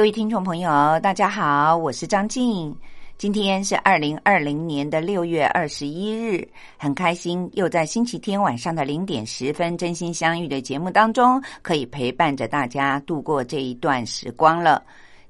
各位听众朋友，大家好，我是张静。今天是二零二零年的六月二十一日，很开心又在星期天晚上的零点十分，真心相遇的节目当中，可以陪伴着大家度过这一段时光了。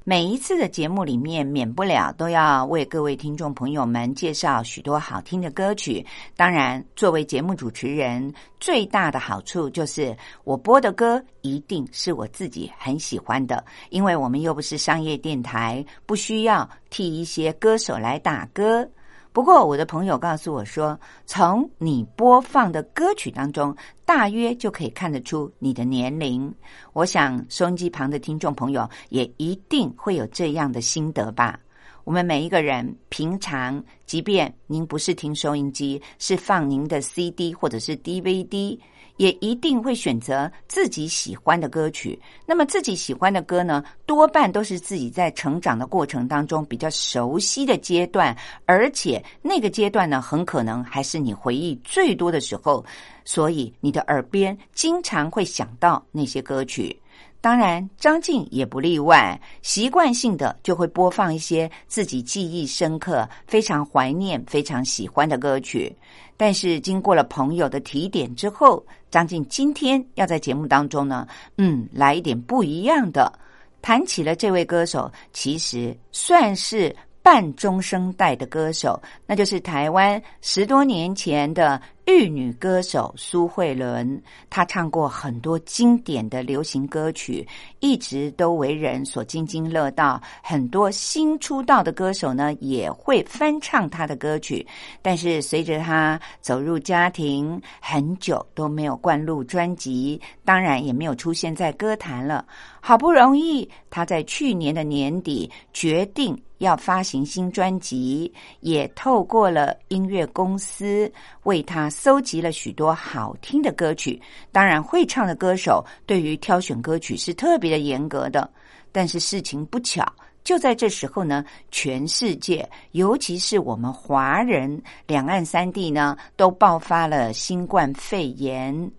每一次的节目里面，免不了都要为各位听众朋友们介绍许多好听的歌曲。当然，作为节目主持人，最大的好处就是我播的歌一定是我自己很喜欢的，因为我们又不是商业电台，不需要替一些歌手来打歌。不过，我的朋友告诉我说，从你播放的歌曲当中，大约就可以看得出你的年龄。我想，收音机旁的听众朋友也一定会有这样的心得吧。我们每一个人平常，即便您不是听收音机，是放您的 CD 或者是 DVD。也一定会选择自己喜欢的歌曲。那么自己喜欢的歌呢，多半都是自己在成长的过程当中比较熟悉的阶段，而且那个阶段呢，很可能还是你回忆最多的时候，所以你的耳边经常会想到那些歌曲。当然，张静也不例外，习惯性的就会播放一些自己记忆深刻、非常怀念、非常喜欢的歌曲。但是，经过了朋友的提点之后，张静今天要在节目当中呢，嗯，来一点不一样的，谈起了这位歌手，其实算是。半中生代的歌手，那就是台湾十多年前的玉女歌手苏慧伦。她唱过很多经典的流行歌曲，一直都为人所津津乐道。很多新出道的歌手呢，也会翻唱她的歌曲。但是随着她走入家庭，很久都没有灌录专辑，当然也没有出现在歌坛了。好不容易，她在去年的年底决定。要发行新专辑，也透过了音乐公司为他搜集了许多好听的歌曲。当然，会唱的歌手对于挑选歌曲是特别的严格的。但是事情不巧，就在这时候呢，全世界，尤其是我们华人，两岸三地呢，都爆发了新冠肺炎。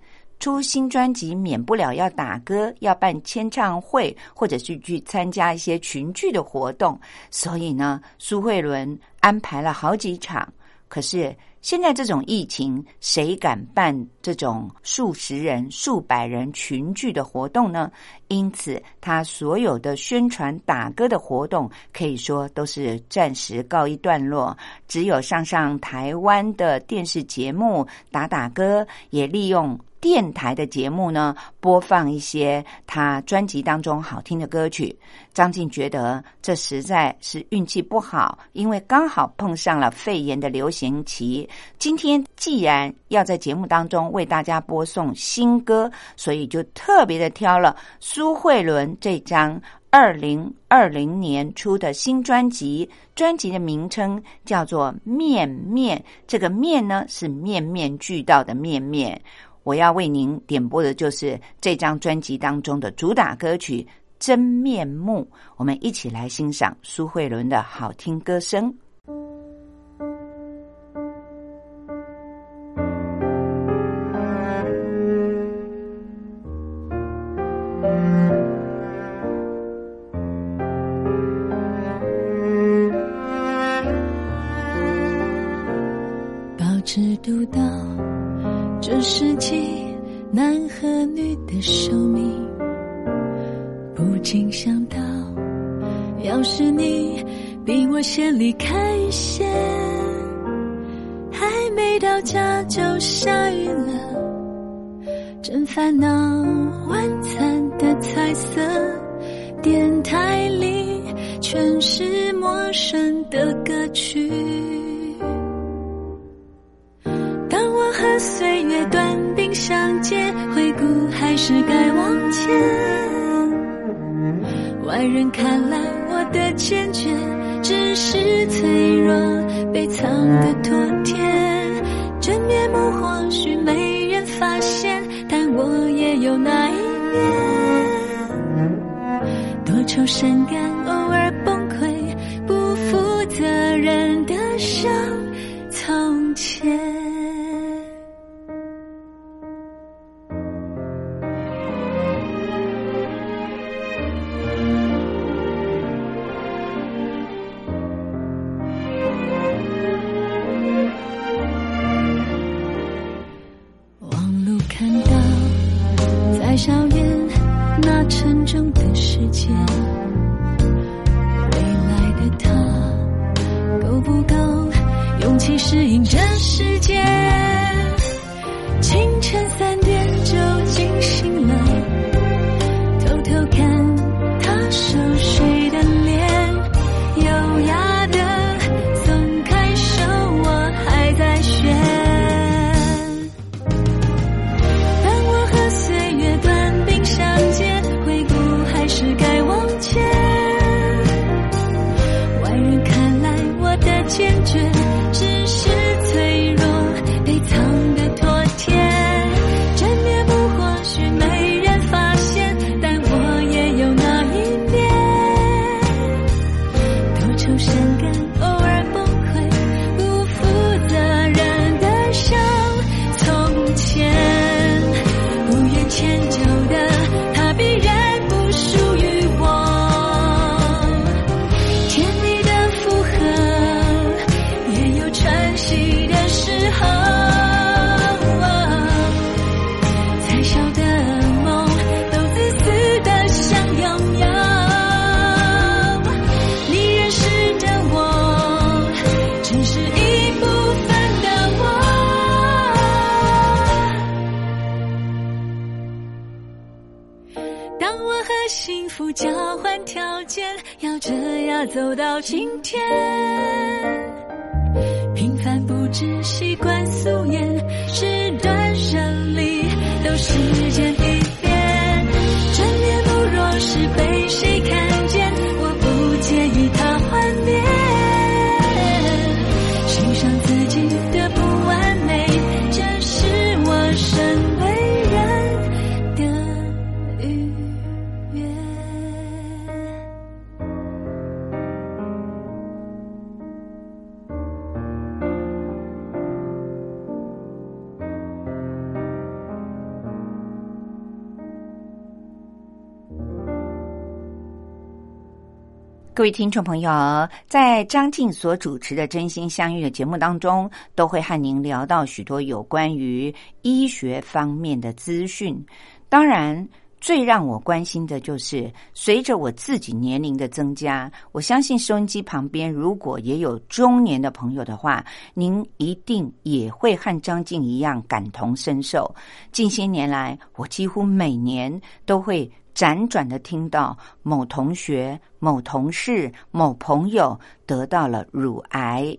出新专辑免不了要打歌，要办签唱会，或者是去参加一些群聚的活动。所以呢，苏慧伦安排了好几场。可是现在这种疫情，谁敢办这种数十人、数百人群聚的活动呢？因此，他所有的宣传打歌的活动，可以说都是暂时告一段落。只有上上台湾的电视节目打打歌，也利用。电台的节目呢，播放一些他专辑当中好听的歌曲。张静觉得这实在是运气不好，因为刚好碰上了肺炎的流行期。今天既然要在节目当中为大家播送新歌，所以就特别的挑了苏慧伦这张二零二零年出的新专辑。专辑的名称叫做《面面》，这个“面”呢是面面俱到的“面面”。我要为您点播的就是这张专辑当中的主打歌曲《真面目》，我们一起来欣赏苏慧伦的好听歌声。到，要是你比我先离开一些，还没到家就下雨了，真烦恼。晚餐的菜色电台里全是陌生的歌曲。当我和岁月短兵相接，回顾还是该往前。外人看来我的坚决，只是脆弱被藏的妥帖。真面目或许没人发现，但我也有那一面。多愁善感，各位听众朋友，在张静所主持的《真心相遇》的节目当中，都会和您聊到许多有关于医学方面的资讯。当然，最让我关心的就是，随着我自己年龄的增加，我相信收音机旁边如果也有中年的朋友的话，您一定也会和张静一样感同身受。近些年来，我几乎每年都会辗转的听到某同学、某同事、某朋友得到了乳癌，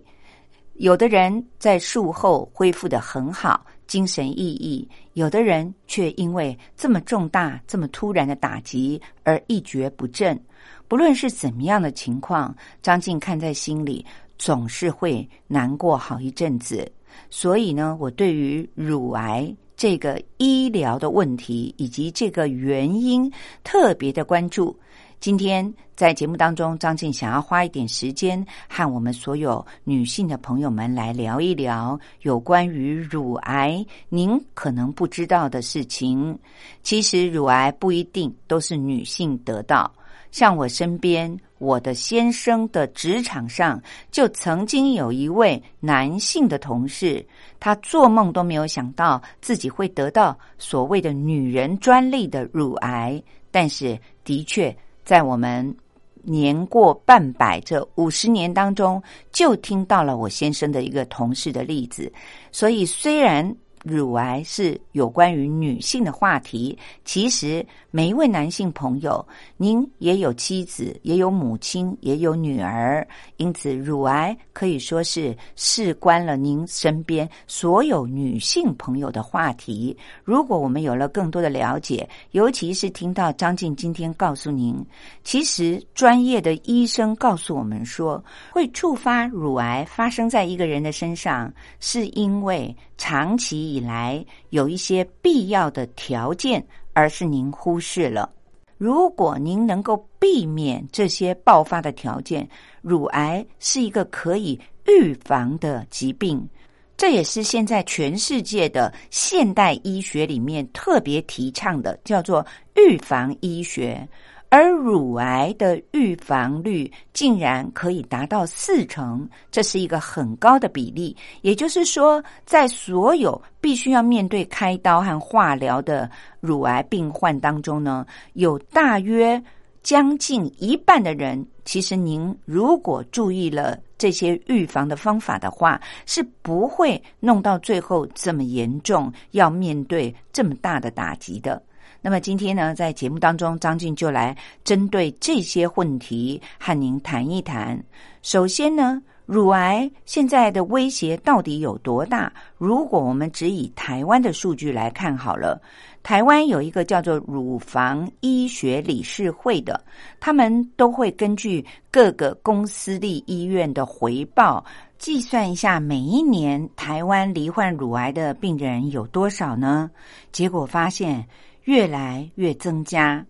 有的人在术后恢复的很好，精神奕奕；有的人却因为这么重大、这么突然的打击而一蹶不振。不论是怎么样的情况，张静看在心里，总是会难过好一阵子。所以呢，我对于乳癌这个医疗的问题以及这个原因特别的关注。今天在节目当中，张静想要花一点时间和我们所有女性的朋友们来聊一聊有关于乳癌您可能不知道的事情。其实乳癌不一定都是女性得到，像我身边我的先生的职场上，就曾经有一位男性的同事，他做梦都没有想到自己会得到所谓的女人专利的乳癌，但是的确。在我们年过半百这五十年当中，就听到了我先生的一个同事的例子。所以，虽然乳癌是有关于女性的话题。其实每一位男性朋友，您也有妻子，也有母亲，也有女儿，因此乳癌可以说是事关了您身边所有女性朋友的话题。如果我们有了更多的了解，尤其是听到张静今天告诉您，其实专业的医生告诉我们说，会触发乳癌发生在一个人的身上，是因为。长期以来有一些必要的条件，而是您忽视了。如果您能够避免这些爆发的条件，乳癌是一个可以预防的疾病。这也是现在全世界的现代医学里面特别提倡的，叫做预防医学。而乳癌的预防率竟然可以达到四成，这是一个很高的比例。也就是说，在所有必须要面对开刀和化疗的乳癌病患当中呢，有大约将近一半的人，其实您如果注意了这些预防的方法的话，是不会弄到最后这么严重，要面对这么大的打击的。那么今天呢，在节目当中，张静就来针对这些问题和您谈一谈。首先呢，乳癌现在的威胁到底有多大？如果我们只以台湾的数据来看好了，台湾有一个叫做乳房医学理事会的，他们都会根据各个公私立医院的回报，计算一下每一年台湾罹患乳癌的病人有多少呢？结果发现。越来越增加。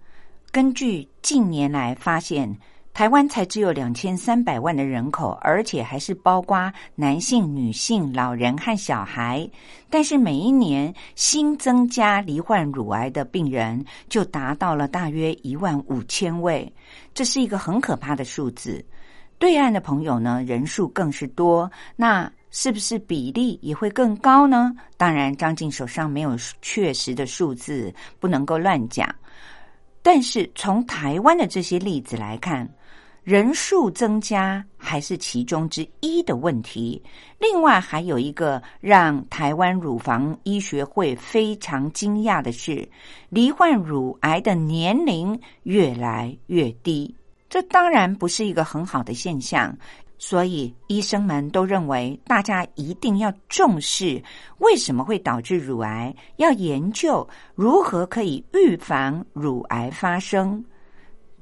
根据近年来发现，台湾才只有两千三百万的人口，而且还是包括男性、女性、老人和小孩。但是每一年新增加罹患乳癌的病人就达到了大约一万五千位，这是一个很可怕的数字。对岸的朋友呢，人数更是多。那是不是比例也会更高呢？当然，张静手上没有确实的数字，不能够乱讲。但是从台湾的这些例子来看，人数增加还是其中之一的问题。另外，还有一个让台湾乳房医学会非常惊讶的是，罹患乳癌的年龄越来越低。这当然不是一个很好的现象。所以，医生们都认为大家一定要重视为什么会导致乳癌，要研究如何可以预防乳癌发生。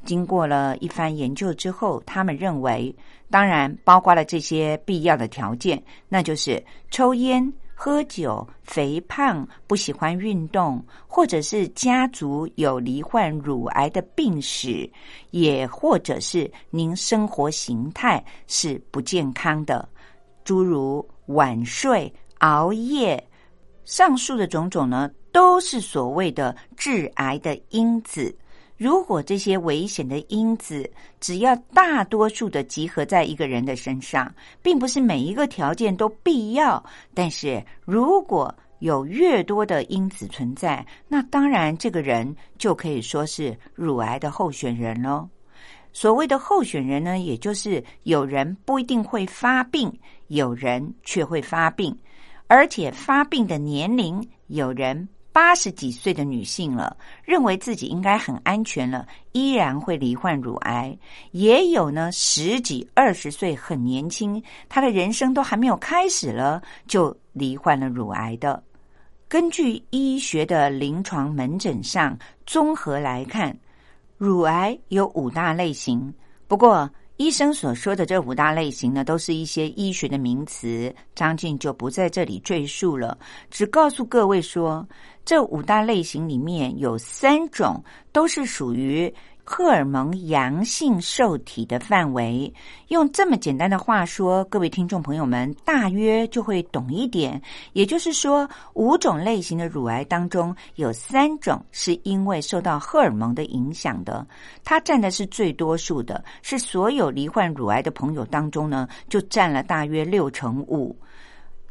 经过了一番研究之后，他们认为，当然包括了这些必要的条件，那就是抽烟。喝酒、肥胖、不喜欢运动，或者是家族有罹患乳癌的病史，也或者是您生活形态是不健康的，诸如晚睡、熬夜，上述的种种呢，都是所谓的致癌的因子。如果这些危险的因子只要大多数的集合在一个人的身上，并不是每一个条件都必要。但是如果有越多的因子存在，那当然这个人就可以说是乳癌的候选人喽。所谓的候选人呢，也就是有人不一定会发病，有人却会发病，而且发病的年龄有人。八十几岁的女性了，认为自己应该很安全了，依然会罹患乳癌。也有呢，十几二十岁很年轻，她的人生都还没有开始了，就罹患了乳癌的。根据医学的临床门诊上综合来看，乳癌有五大类型。不过，医生所说的这五大类型呢，都是一些医学的名词，张静就不在这里赘述了，只告诉各位说，这五大类型里面有三种都是属于。荷尔蒙阳性受体的范围，用这么简单的话说，各位听众朋友们大约就会懂一点。也就是说，五种类型的乳癌当中，有三种是因为受到荷尔蒙的影响的，它占的是最多数的，是所有罹患乳癌的朋友当中呢，就占了大约六成五。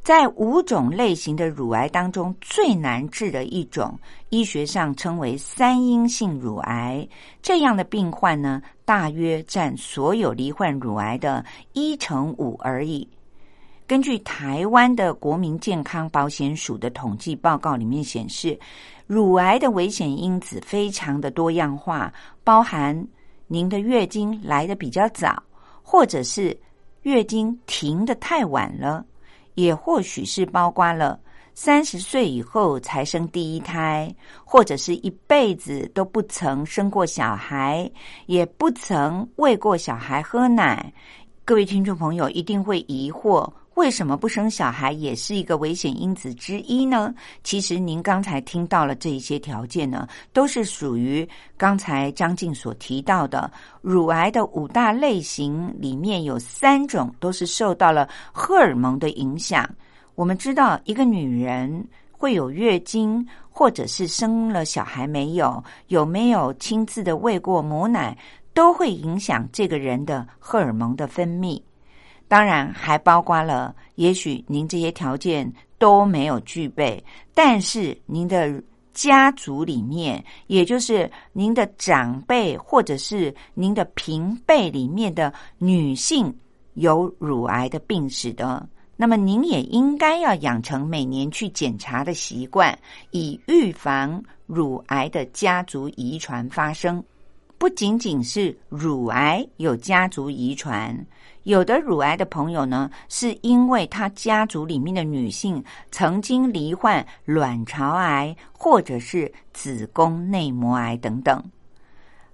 在五种类型的乳癌当中，最难治的一种，医学上称为三阴性乳癌。这样的病患呢，大约占所有罹患乳癌的一成五而已。根据台湾的国民健康保险署的统计报告里面显示，乳癌的危险因子非常的多样化，包含您的月经来的比较早，或者是月经停的太晚了，也或许是包括了三十岁以后才生第一胎，或者是一辈子都不曾生过小孩，也不曾喂过小孩喝奶。各位听众朋友一定会疑惑。为什么不生小孩也是一个危险因子之一呢？其实您刚才听到了这一些条件呢，都是属于刚才张静所提到的乳癌的五大类型里面有三种都是受到了荷尔蒙的影响。我们知道，一个女人会有月经，或者是生了小孩没有，有没有亲自的喂过母奶，都会影响这个人的荷尔蒙的分泌。当然，还包括了，也许您这些条件都没有具备，但是您的家族里面，也就是您的长辈或者是您的平辈里面的女性有乳癌的病史的，那么您也应该要养成每年去检查的习惯，以预防乳癌的家族遗传发生。不仅仅是乳癌有家族遗传。有的乳癌的朋友呢，是因为他家族里面的女性曾经罹患卵巢癌或者是子宫内膜癌等等。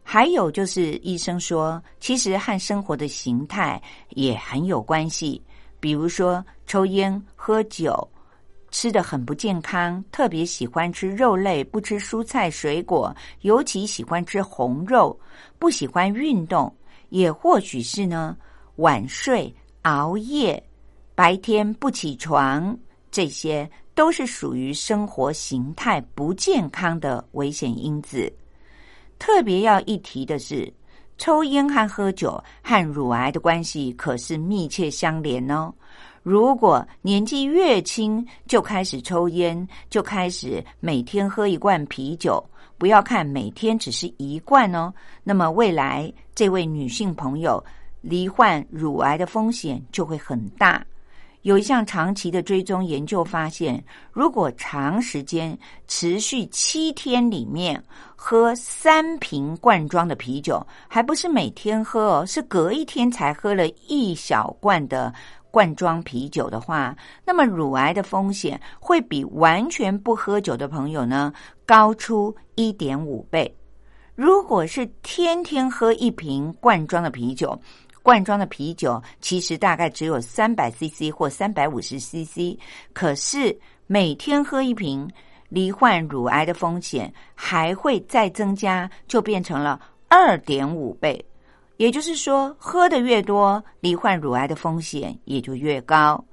还有就是医生说，其实和生活的形态也很有关系。比如说抽烟、喝酒，吃的很不健康，特别喜欢吃肉类，不吃蔬菜水果，尤其喜欢吃红肉，不喜欢运动，也或许是呢。晚睡、熬夜、白天不起床，这些都是属于生活形态不健康的危险因子。特别要一提的是，抽烟和喝酒和乳癌的关系可是密切相连哦。如果年纪越轻就开始抽烟，就开始每天喝一罐啤酒，不要看每天只是一罐哦，那么未来这位女性朋友。罹患乳癌的风险就会很大。有一项长期的追踪研究发现，如果长时间持续七天里面喝三瓶罐装的啤酒，还不是每天喝哦，是隔一天才喝了一小罐的罐装啤酒的话，那么乳癌的风险会比完全不喝酒的朋友呢高出一点五倍。如果是天天喝一瓶罐装的啤酒，罐装的啤酒其实大概只有三百 CC 或三百五十 CC，可是每天喝一瓶，罹患乳癌的风险还会再增加，就变成了二点五倍。也就是说，喝的越多，罹患乳癌的风险也就越高。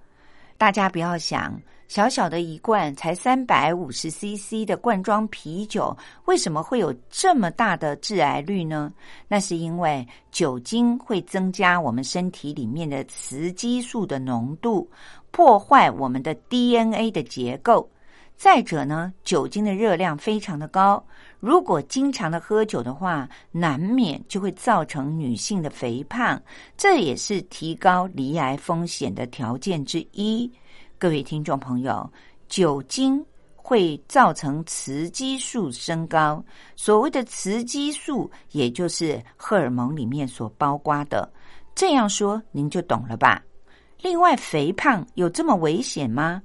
大家不要想。小小的一罐才三百五十 CC 的罐装啤酒，为什么会有这么大的致癌率呢？那是因为酒精会增加我们身体里面的雌激素的浓度，破坏我们的 DNA 的结构。再者呢，酒精的热量非常的高，如果经常的喝酒的话，难免就会造成女性的肥胖，这也是提高罹癌风险的条件之一。各位听众朋友，酒精会造成雌激素升高。所谓的雌激素，也就是荷尔蒙里面所包括的。这样说您就懂了吧？另外，肥胖有这么危险吗？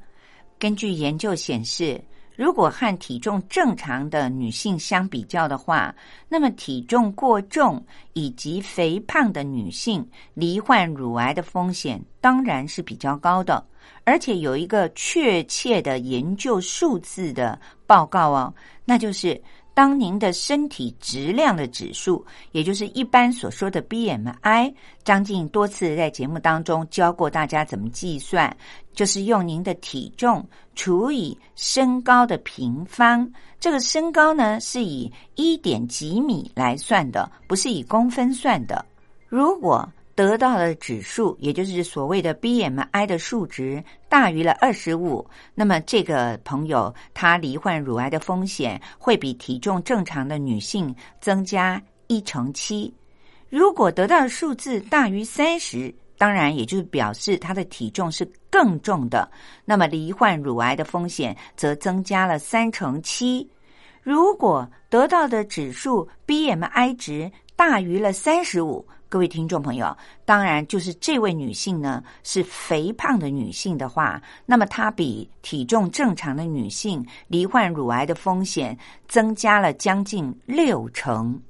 根据研究显示。如果和体重正常的女性相比较的话，那么体重过重以及肥胖的女性罹患乳癌的风险当然是比较高的。而且有一个确切的研究数字的报告哦，那就是。当您的身体质量的指数，也就是一般所说的 BMI，张静多次在节目当中教过大家怎么计算，就是用您的体重除以身高的平方。这个身高呢是以一点几米来算的，不是以公分算的。如果得到的指数，也就是所谓的 BMI 的数值大于了二十五，那么这个朋友他罹患乳癌的风险会比体重正常的女性增加一成七。如果得到的数字大于三十，当然也就是表示她的体重是更重的，那么罹患乳癌的风险则增加了三成七。如果得到的指数 BMI 值大于了三十五，各位听众朋友，当然就是这位女性呢是肥胖的女性的话，那么她比体重正常的女性罹患乳癌的风险增加了将近六成。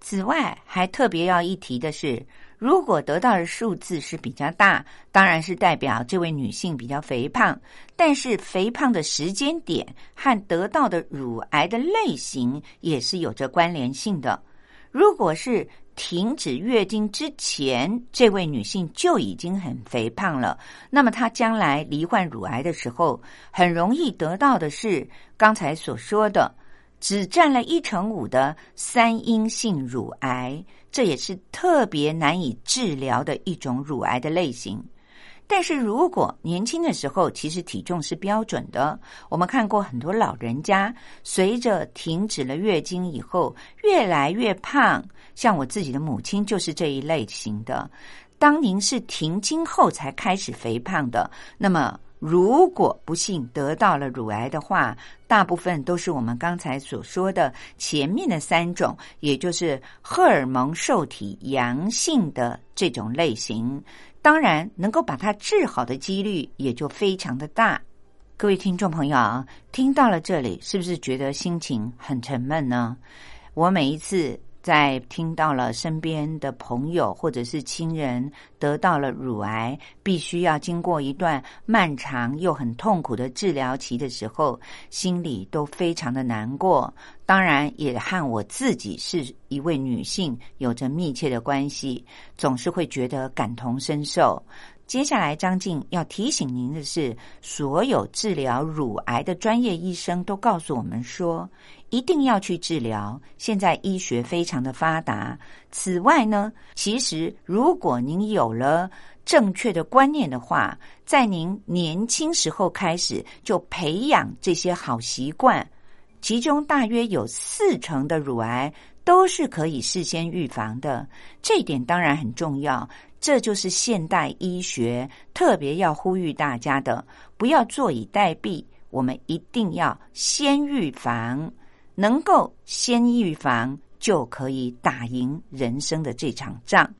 此外，还特别要一提的是，如果得到的数字是比较大，当然是代表这位女性比较肥胖，但是肥胖的时间点和得到的乳癌的类型也是有着关联性的。如果是停止月经之前，这位女性就已经很肥胖了。那么她将来罹患乳癌的时候，很容易得到的是刚才所说的只占了一成五的三阴性乳癌，这也是特别难以治疗的一种乳癌的类型。但是如果年轻的时候其实体重是标准的，我们看过很多老人家随着停止了月经以后越来越胖，像我自己的母亲就是这一类型的。当您是停经后才开始肥胖的，那么如果不幸得到了乳癌的话，大部分都是我们刚才所说的前面的三种，也就是荷尔蒙受体阳性的这种类型。当然，能够把它治好的几率也就非常的大。各位听众朋友啊，听到了这里，是不是觉得心情很沉闷呢？我每一次。在听到了身边的朋友或者是亲人得到了乳癌，必须要经过一段漫长又很痛苦的治疗期的时候，心里都非常的难过。当然，也和我自己是一位女性有着密切的关系，总是会觉得感同身受。接下来，张静要提醒您的是，所有治疗乳癌的专业医生都告诉我们说，一定要去治疗。现在医学非常的发达。此外呢，其实如果您有了正确的观念的话，在您年轻时候开始就培养这些好习惯，其中大约有四成的乳癌都是可以事先预防的。这一点当然很重要。这就是现代医学特别要呼吁大家的，不要坐以待毙，我们一定要先预防，能够先预防就可以打赢人生的这场仗。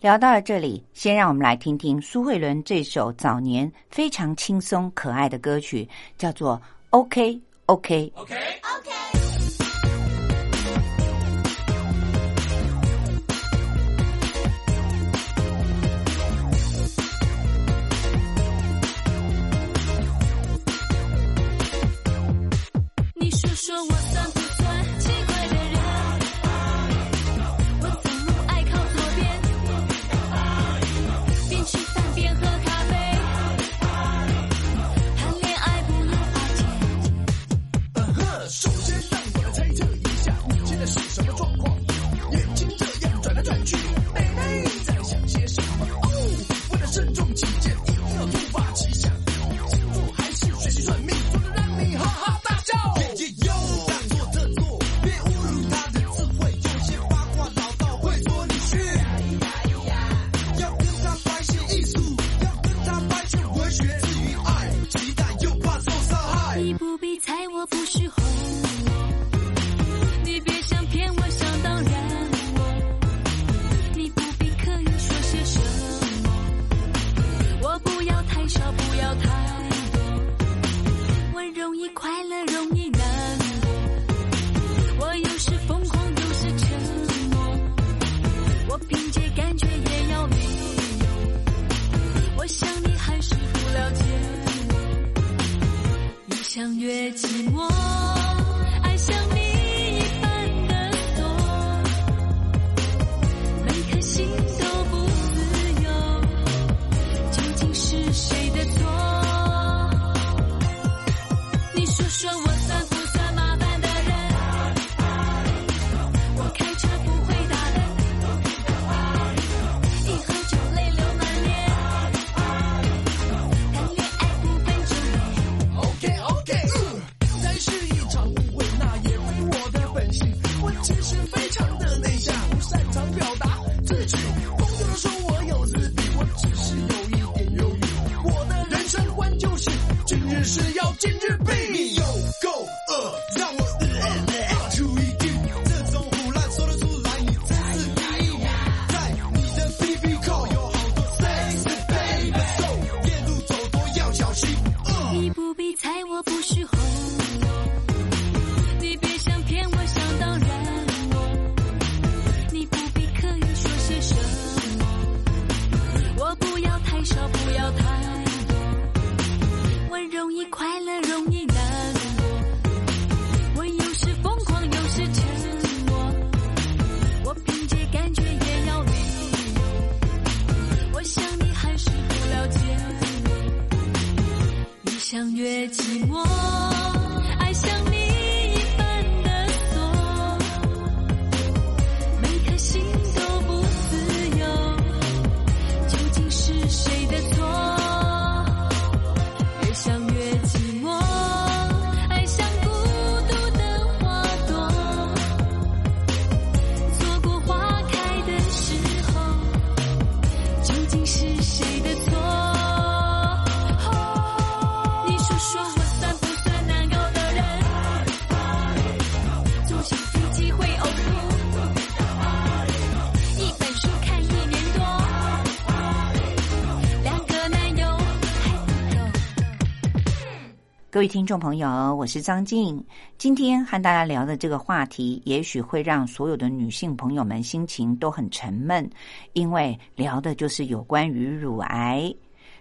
聊到了这里，先让我们来听听苏慧伦这首早年非常轻松可爱的歌曲，叫做《OK OK OK OK》。你说说我越寂寞，位听众朋友，我是张静。今天和大家聊的这个话题，也许会让所有的女性朋友们心情都很沉闷，因为聊的就是有关于乳癌。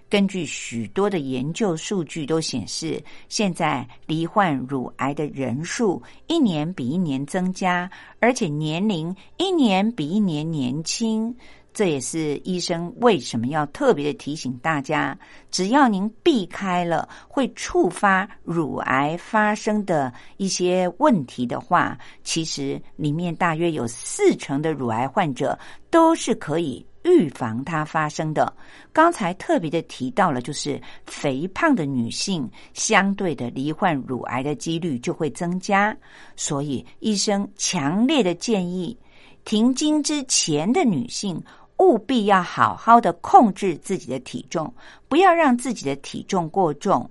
根据许多的研究数据都显示，现在罹患乳癌的人数一年比一年增加，而且年龄一年比一年年轻。这也是医生为什么要特别的提醒大家，只要您避开了会触发乳癌发生的一些问题的话，其实里面大约有四成的乳癌患者都是可以预防它发生的。刚才特别的提到了，就是肥胖的女性相对的罹患乳癌的几率就会增加，所以医生强烈的建议，停经之前的女性。务必要好好的控制自己的体重，不要让自己的体重过重。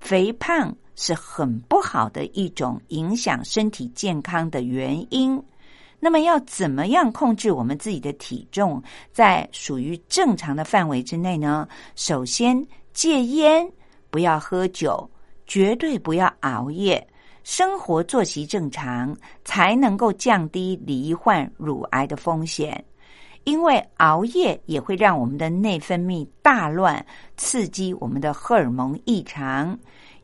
肥胖是很不好的一种影响身体健康的原因。那么要怎么样控制我们自己的体重，在属于正常的范围之内呢？首先戒烟，不要喝酒，绝对不要熬夜，生活作息正常，才能够降低罹患乳癌的风险。因为熬夜也会让我们的内分泌大乱，刺激我们的荷尔蒙异常，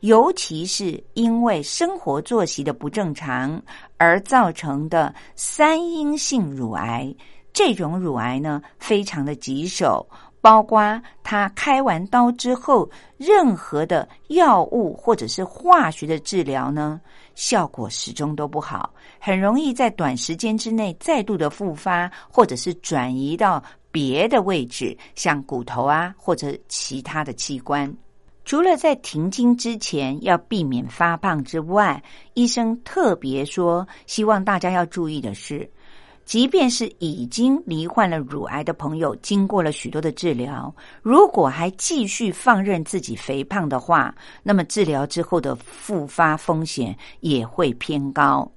尤其是因为生活作息的不正常而造成的三阴性乳癌。这种乳癌呢，非常的棘手，包括他开完刀之后，任何的药物或者是化学的治疗呢。效果始终都不好，很容易在短时间之内再度的复发，或者是转移到别的位置，像骨头啊或者其他的器官。除了在停经之前要避免发胖之外，医生特别说，希望大家要注意的是。即便是已经罹患了乳癌的朋友，经过了许多的治疗，如果还继续放任自己肥胖的话，那么治疗之后的复发风险也会偏高。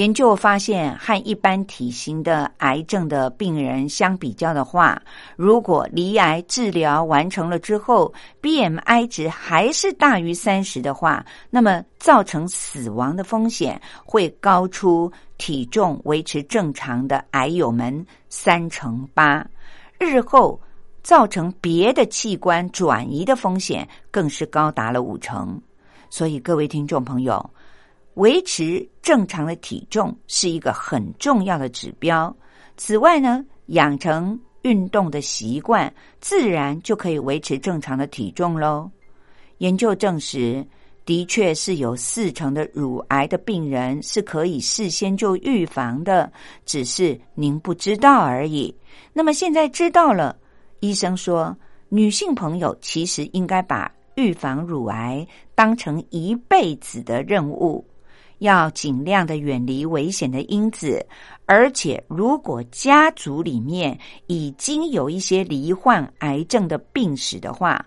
研究发现，和一般体型的癌症的病人相比较的话，如果离癌治疗完成了之后，BMI 值还是大于三十的话，那么造成死亡的风险会高出体重维持正常的癌友们三成八。日后造成别的器官转移的风险更是高达了五成。所以，各位听众朋友。维持正常的体重是一个很重要的指标。此外呢，养成运动的习惯，自然就可以维持正常的体重喽。研究证实，的确是有四成的乳癌的病人是可以事先就预防的，只是您不知道而已。那么现在知道了，医生说，女性朋友其实应该把预防乳癌当成一辈子的任务。要尽量的远离危险的因子，而且如果家族里面已经有一些罹患癌症的病史的话，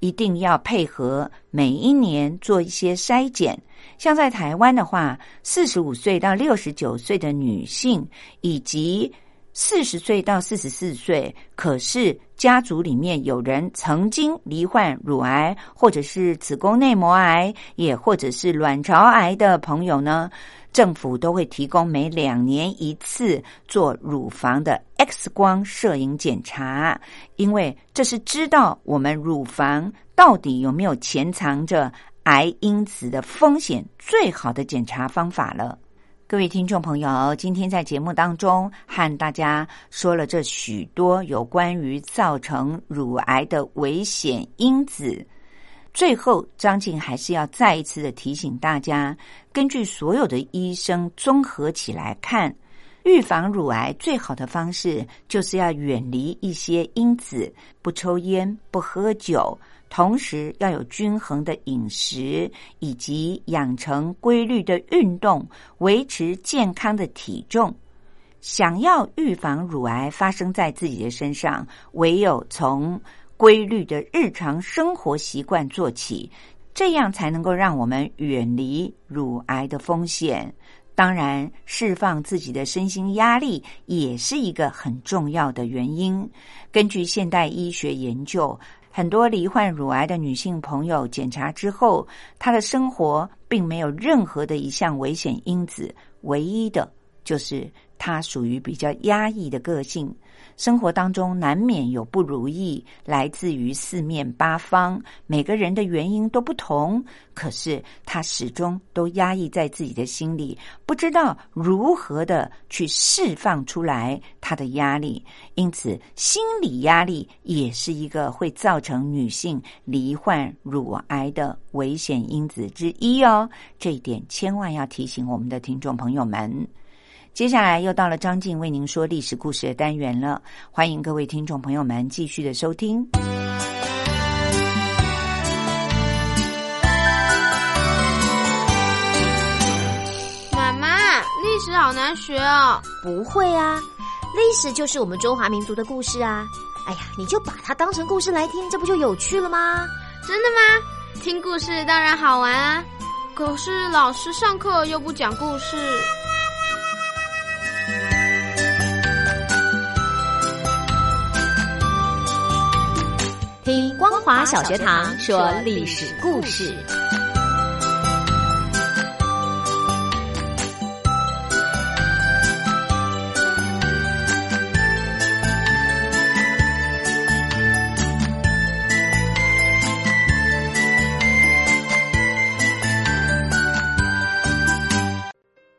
一定要配合每一年做一些筛检。像在台湾的话，四十五岁到六十九岁的女性以及。四十岁到四十四岁，可是家族里面有人曾经罹患乳癌，或者是子宫内膜癌，也或者是卵巢癌的朋友呢，政府都会提供每两年一次做乳房的 X 光摄影检查，因为这是知道我们乳房到底有没有潜藏着癌因子的风险最好的检查方法了。各位听众朋友，今天在节目当中和大家说了这许多有关于造成乳癌的危险因子。最后，张静还是要再一次的提醒大家，根据所有的医生综合起来看，预防乳癌最好的方式就是要远离一些因子，不抽烟，不喝酒，同时要有均衡的饮食，以及养成规律的运动，维持健康的体重。想要预防乳癌发生在自己的身上，唯有从。规律的日常生活习惯做起，这样才能够让我们远离乳癌的风险。当然，释放自己的身心压力也是一个很重要的原因。根据现代医学研究，很多罹患乳癌的女性朋友检查之后，她的生活并没有任何的一项危险因子，唯一的就是她属于比较压抑的个性。生活当中难免有不如意，来自于四面八方，每个人的原因都不同。可是他始终都压抑在自己的心里，不知道如何的去释放出来他的压力。因此，心理压力也是一个会造成女性罹患乳癌的危险因子之一哦。这一点千万要提醒我们的听众朋友们。接下来又到了张静为您说历史故事的单元了，欢迎各位听众朋友们继续的收听。妈妈，历史好难学哦。不会啊，历史就是我们中华民族的故事啊。哎呀，你就把它当成故事来听，这不就有趣了吗？真的吗？听故事当然好玩啊，可是老师上课又不讲故事。听光华小学堂说历史故事。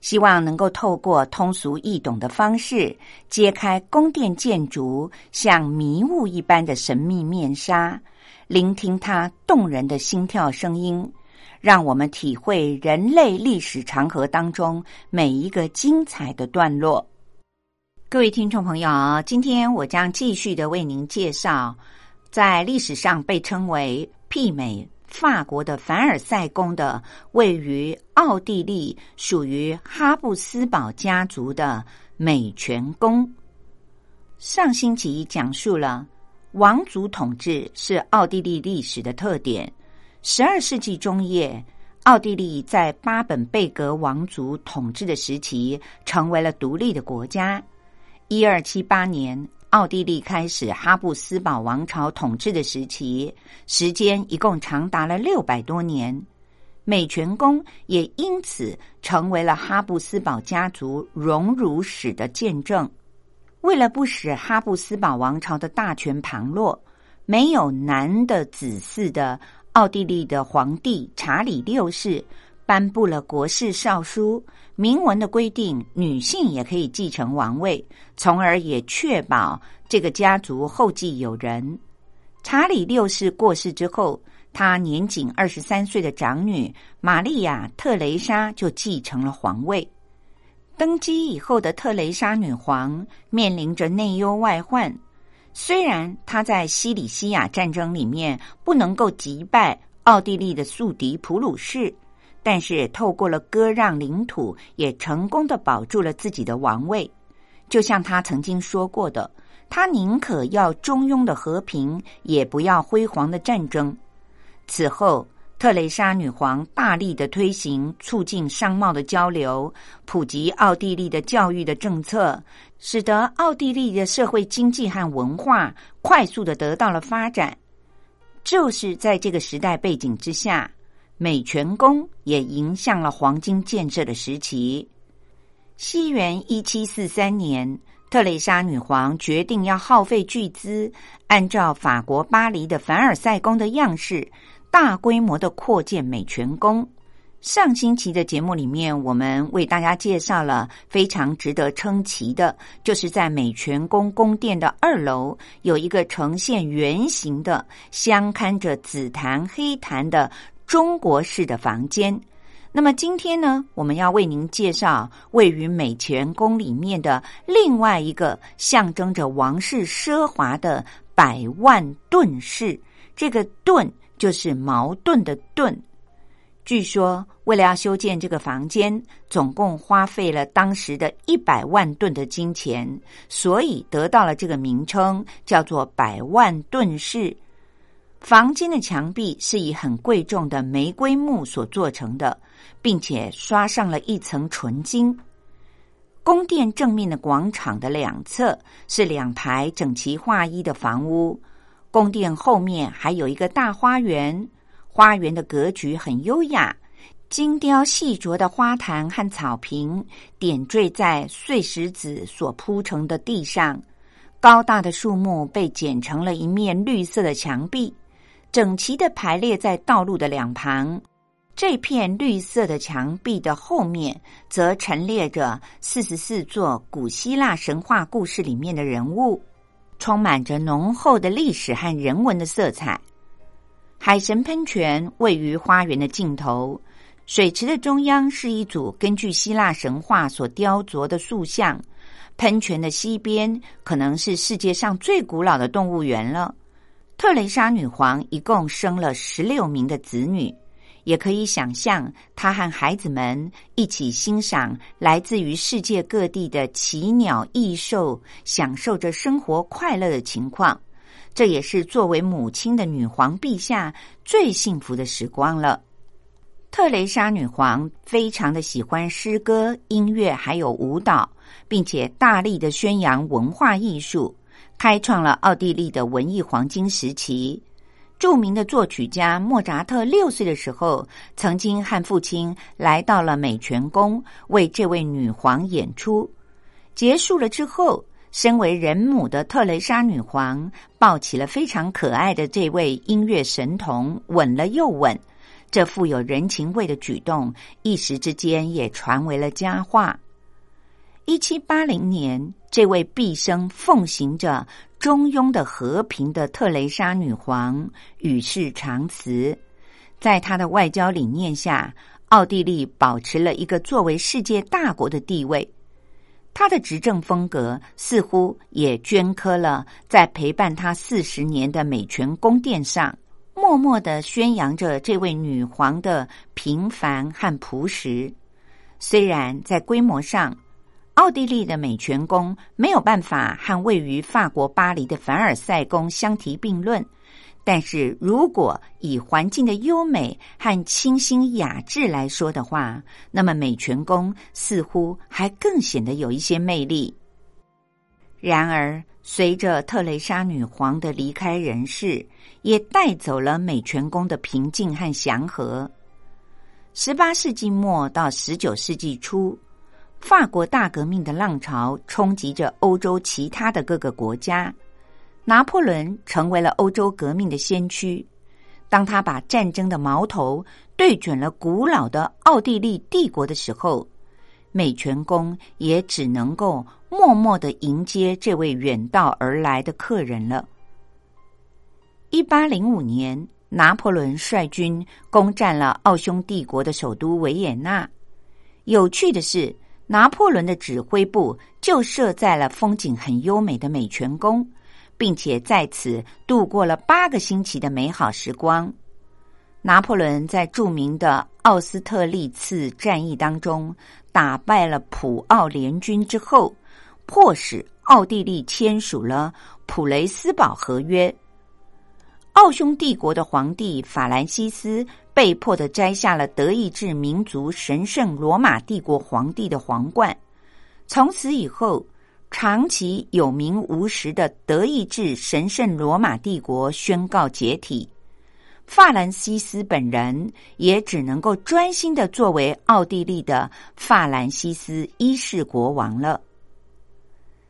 希望能够透过通俗易懂的方式，揭开宫殿建筑像迷雾一般的神秘面纱，聆听它动人的心跳声音，让我们体会人类历史长河当中每一个精彩的段落。各位听众朋友，今天我将继续的为您介绍，在历史上被称为媲美。法国的凡尔赛宫的位于奥地利，属于哈布斯堡家族的美泉宫。上星期讲述了王族统治是奥地利历史的特点。十二世纪中叶，奥地利在巴本贝格王族统治的时期，成为了独立的国家。一二七八年。奥地利开始哈布斯堡王朝统治的时期，时间一共长达了六百多年。美泉宫也因此成为了哈布斯堡家族荣辱史的见证。为了不使哈布斯堡王朝的大权旁落，没有男的子嗣的奥地利的皇帝查理六世。颁布了国事诏书，明文的规定女性也可以继承王位，从而也确保这个家族后继有人。查理六世过世之后，他年仅二十三岁的长女玛丽亚·特蕾莎就继承了皇位。登基以后的特蕾莎女皇面临着内忧外患，虽然她在西里西亚战争里面不能够击败奥地利的宿敌普鲁士。但是，透过了割让领土，也成功的保住了自己的王位。就像他曾经说过的，他宁可要中庸的和平，也不要辉煌的战争。此后，特蕾莎女皇大力的推行促进商贸的交流，普及奥地利的教育的政策，使得奥地利的社会经济和文化快速的得到了发展。就是在这个时代背景之下。美泉宫也迎向了黄金建设的时期。西元一七四三年，特蕾莎女皇决定要耗费巨资，按照法国巴黎的凡尔赛宫的样式，大规模的扩建美泉宫。上星期的节目里面，我们为大家介绍了非常值得称奇的，就是在美泉宫宫殿的二楼有一个呈现圆形的、镶嵌着紫檀、黑檀的。中国式的房间。那么今天呢，我们要为您介绍位于美泉宫里面的另外一个象征着王室奢华的百万盾室。这个“盾”就是矛盾的“盾”。据说，为了要修建这个房间，总共花费了当时的一百万吨的金钱，所以得到了这个名称，叫做“百万盾室”。房间的墙壁是以很贵重的玫瑰木所做成的，并且刷上了一层纯金。宫殿正面的广场的两侧是两排整齐划一的房屋，宫殿后面还有一个大花园，花园的格局很优雅，精雕细琢的花坛和草坪点缀在碎石子所铺成的地上，高大的树木被剪成了一面绿色的墙壁，整齐的排列在道路的两旁。这片绿色的墙壁的后面，则陈列着四十四座古希腊神话故事里面的人物，充满着浓厚的历史和人文的色彩。海神喷泉位于花园的尽头，水池的中央是一组根据希腊神话所雕琢的塑像。喷泉的西边可能是世界上最古老的动物园了。特蕾莎女皇一共生了十六名的子女。也可以想象，她和孩子们一起欣赏来自于世界各地的奇鸟异兽，享受着生活快乐的情况。这也是作为母亲的女皇陛下最幸福的时光了。特蕾莎女皇非常的喜欢诗歌、音乐还有舞蹈，并且大力的宣扬文化艺术，开创了奥地利的文艺黄金时期。著名的作曲家莫扎特六岁的时候，曾经和父亲来到了美泉宫为这位女皇演出。结束了之后，身为人母的特蕾莎女皇抱起了非常可爱的这位音乐神童，吻了又吻。这富有人情味的举动，一时之间也传为了佳话。一七八零年，这位毕生奉行着。中庸的和平的特蕾莎女皇与世长辞，在她的外交理念下，奥地利保持了一个作为世界大国的地位。她的执政风格似乎也镌刻了在陪伴她四十年的美泉宫殿上，默默的宣扬着这位女皇的平凡和朴实。虽然在规模上，奥地利的美泉宫没有办法和位于法国巴黎的凡尔赛宫相提并论，但是如果以环境的优美和清新雅致来说的话，那么美泉宫似乎还更显得有一些魅力。然而，随着特蕾莎女皇的离开人世，也带走了美泉宫的平静和祥和。十八世纪末到十九世纪初。法国大革命的浪潮冲击着欧洲其他的各个国家，拿破仑成为了欧洲革命的先驱。当他把战争的矛头对准了古老的奥地利帝国的时候，美泉宫也只能够默默的迎接这位远道而来的客人了。一八零五年，拿破仑率军攻占了奥匈帝国的首都维也纳。有趣的是。拿破仑的指挥部就设在了风景很优美的美泉宫，并且在此度过了八个星期的美好时光。拿破仑在著名的奥斯特利茨战役当中打败了普奥联军之后，迫使奥地利签署了普雷斯堡合约。奥匈帝国的皇帝法兰西斯被迫的摘下了德意志民族神圣罗马帝国皇帝的皇冠，从此以后，长期有名无实的德意志神圣罗马帝国宣告解体。法兰西斯本人也只能够专心的作为奥地利的法兰西斯一世国王了。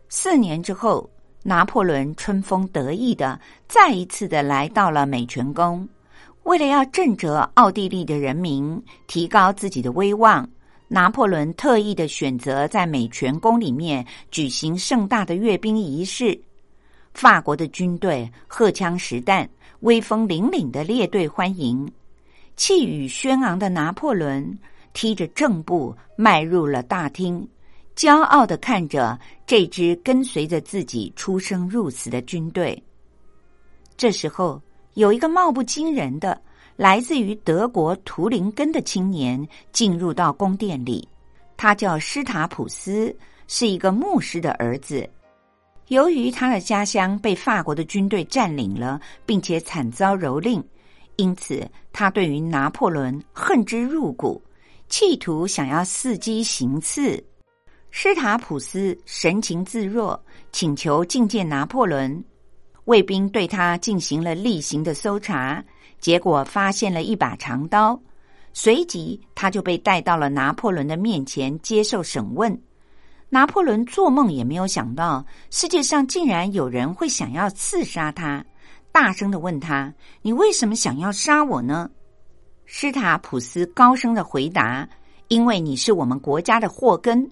四年之后。拿破仑春风得意的再一次的来到了美泉宫，为了要震慑奥地利的人民，提高自己的威望，拿破仑特意的选择在美泉宫里面举行盛大的阅兵仪式。法国的军队荷枪实弹、威风凛凛的列队欢迎，气宇轩昂的拿破仑踢着正步迈入了大厅。骄傲的看着这支跟随着自己出生入死的军队。这时候，有一个貌不惊人的来自于德国图林根的青年进入到宫殿里。他叫施塔普斯，是一个牧师的儿子。由于他的家乡被法国的军队占领了，并且惨遭蹂躏，因此他对于拿破仑恨之入骨，企图想要伺机行刺。施塔普斯神情自若，请求觐见拿破仑。卫兵对他进行了例行的搜查，结果发现了一把长刀。随即他就被带到了拿破仑的面前接受审问。拿破仑做梦也没有想到，世界上竟然有人会想要刺杀他，大声的问他：“你为什么想要杀我呢？”施塔普斯高声的回答：“因为你是我们国家的祸根。”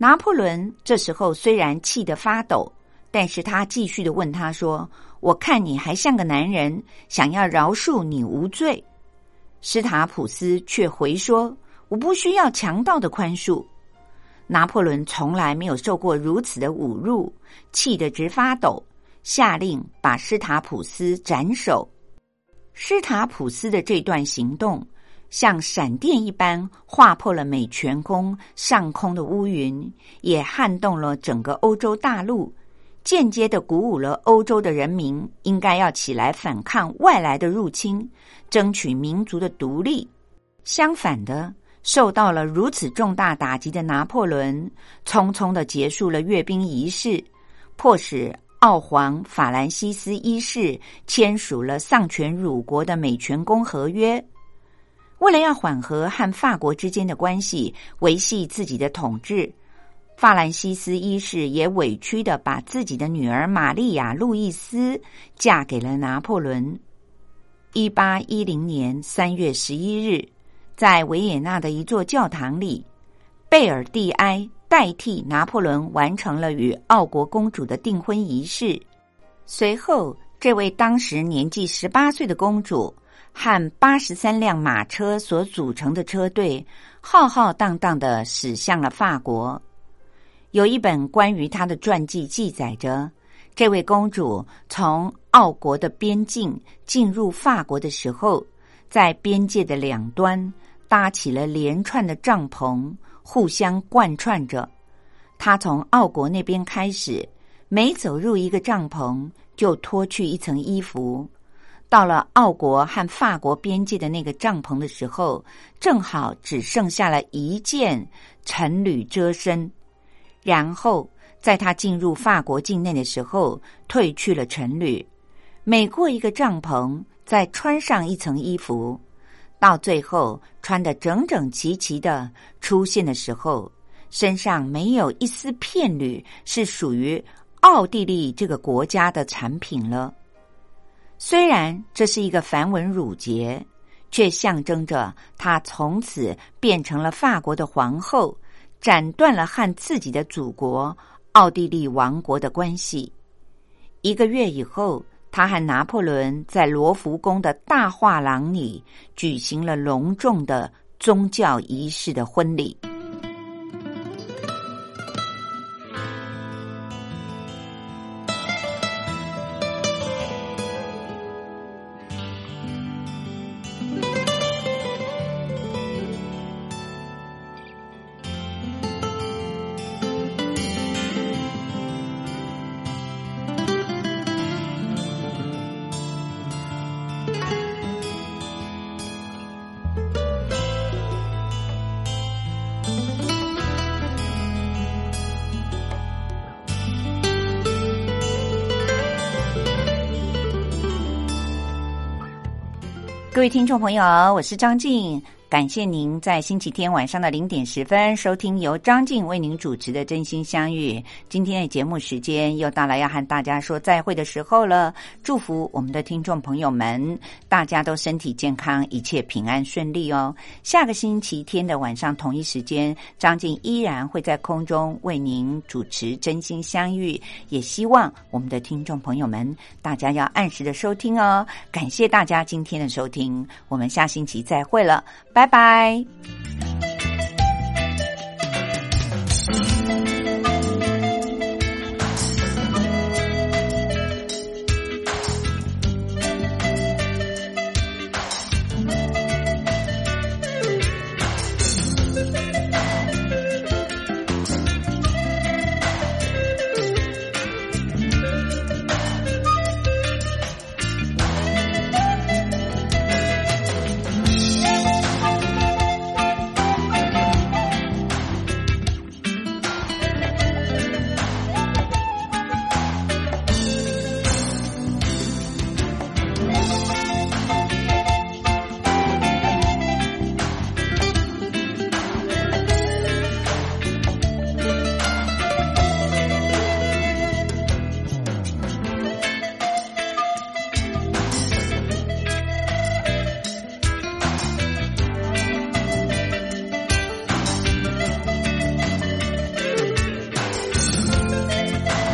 拿破仑这时候虽然气得发抖，但是他继续的问他说：“我看你还像个男人，想要饶恕你无罪。”施塔普斯却回说：“我不需要强盗的宽恕。”拿破仑从来没有受过如此的侮辱，气得直发抖，下令把施塔普斯斩首。施塔普斯的这段行动。像闪电一般划破了美泉宫上空的乌云，也撼动了整个欧洲大陆，间接的鼓舞了欧洲的人民，应该要起来反抗外来的入侵，争取民族的独立。相反的，受到了如此重大打击的拿破仑，匆匆的结束了阅兵仪式，迫使奥皇法兰西斯一世签署了丧权辱国的美泉宫合约。为了要缓和和法国之间的关系，维系自己的统治，法兰西斯一世也委屈的把自己的女儿玛利亚·路易斯嫁给了拿破仑。一八一零年三月十一日，在维也纳的一座教堂里，贝尔蒂埃代替拿破仑完成了与奥国公主的订婚仪式。随后，这位当时年纪十八岁的公主。和八十三辆马车所组成的车队，浩浩荡荡的驶向了法国。有一本关于她的传记记载着，这位公主从奥国的边境进入法国的时候，在边界的两端搭起了连串的帐篷，互相贯穿着。她从奥国那边开始，每走入一个帐篷，就脱去一层衣服。到了奥国和法国边界的那个帐篷的时候，正好只剩下了一件陈履遮身。然后在他进入法国境内的时候，褪去了陈履。每过一个帐篷，再穿上一层衣服，到最后穿得整整齐齐的出现的时候，身上没有一丝片缕是属于奥地利这个国家的产品了。虽然这是一个繁文缛节，却象征着她从此变成了法国的皇后，斩断了和自己的祖国奥地利王国的关系。一个月以后，她和拿破仑在罗浮宫的大画廊里举行了隆重的宗教仪式的婚礼。听众朋友，我是张静。感谢您在星期天晚上的零点十分收听由张静为您主持的《真心相遇》。今天的节目时间又到了要和大家说再会的时候了。祝福我们的听众朋友们，大家都身体健康，一切平安顺利哦。下个星期天的晚上同一时间，张静依然会在空中为您主持《真心相遇》。也希望我们的听众朋友们，大家要按时的收听哦。感谢大家今天的收听，我们下星期再会了。拜拜。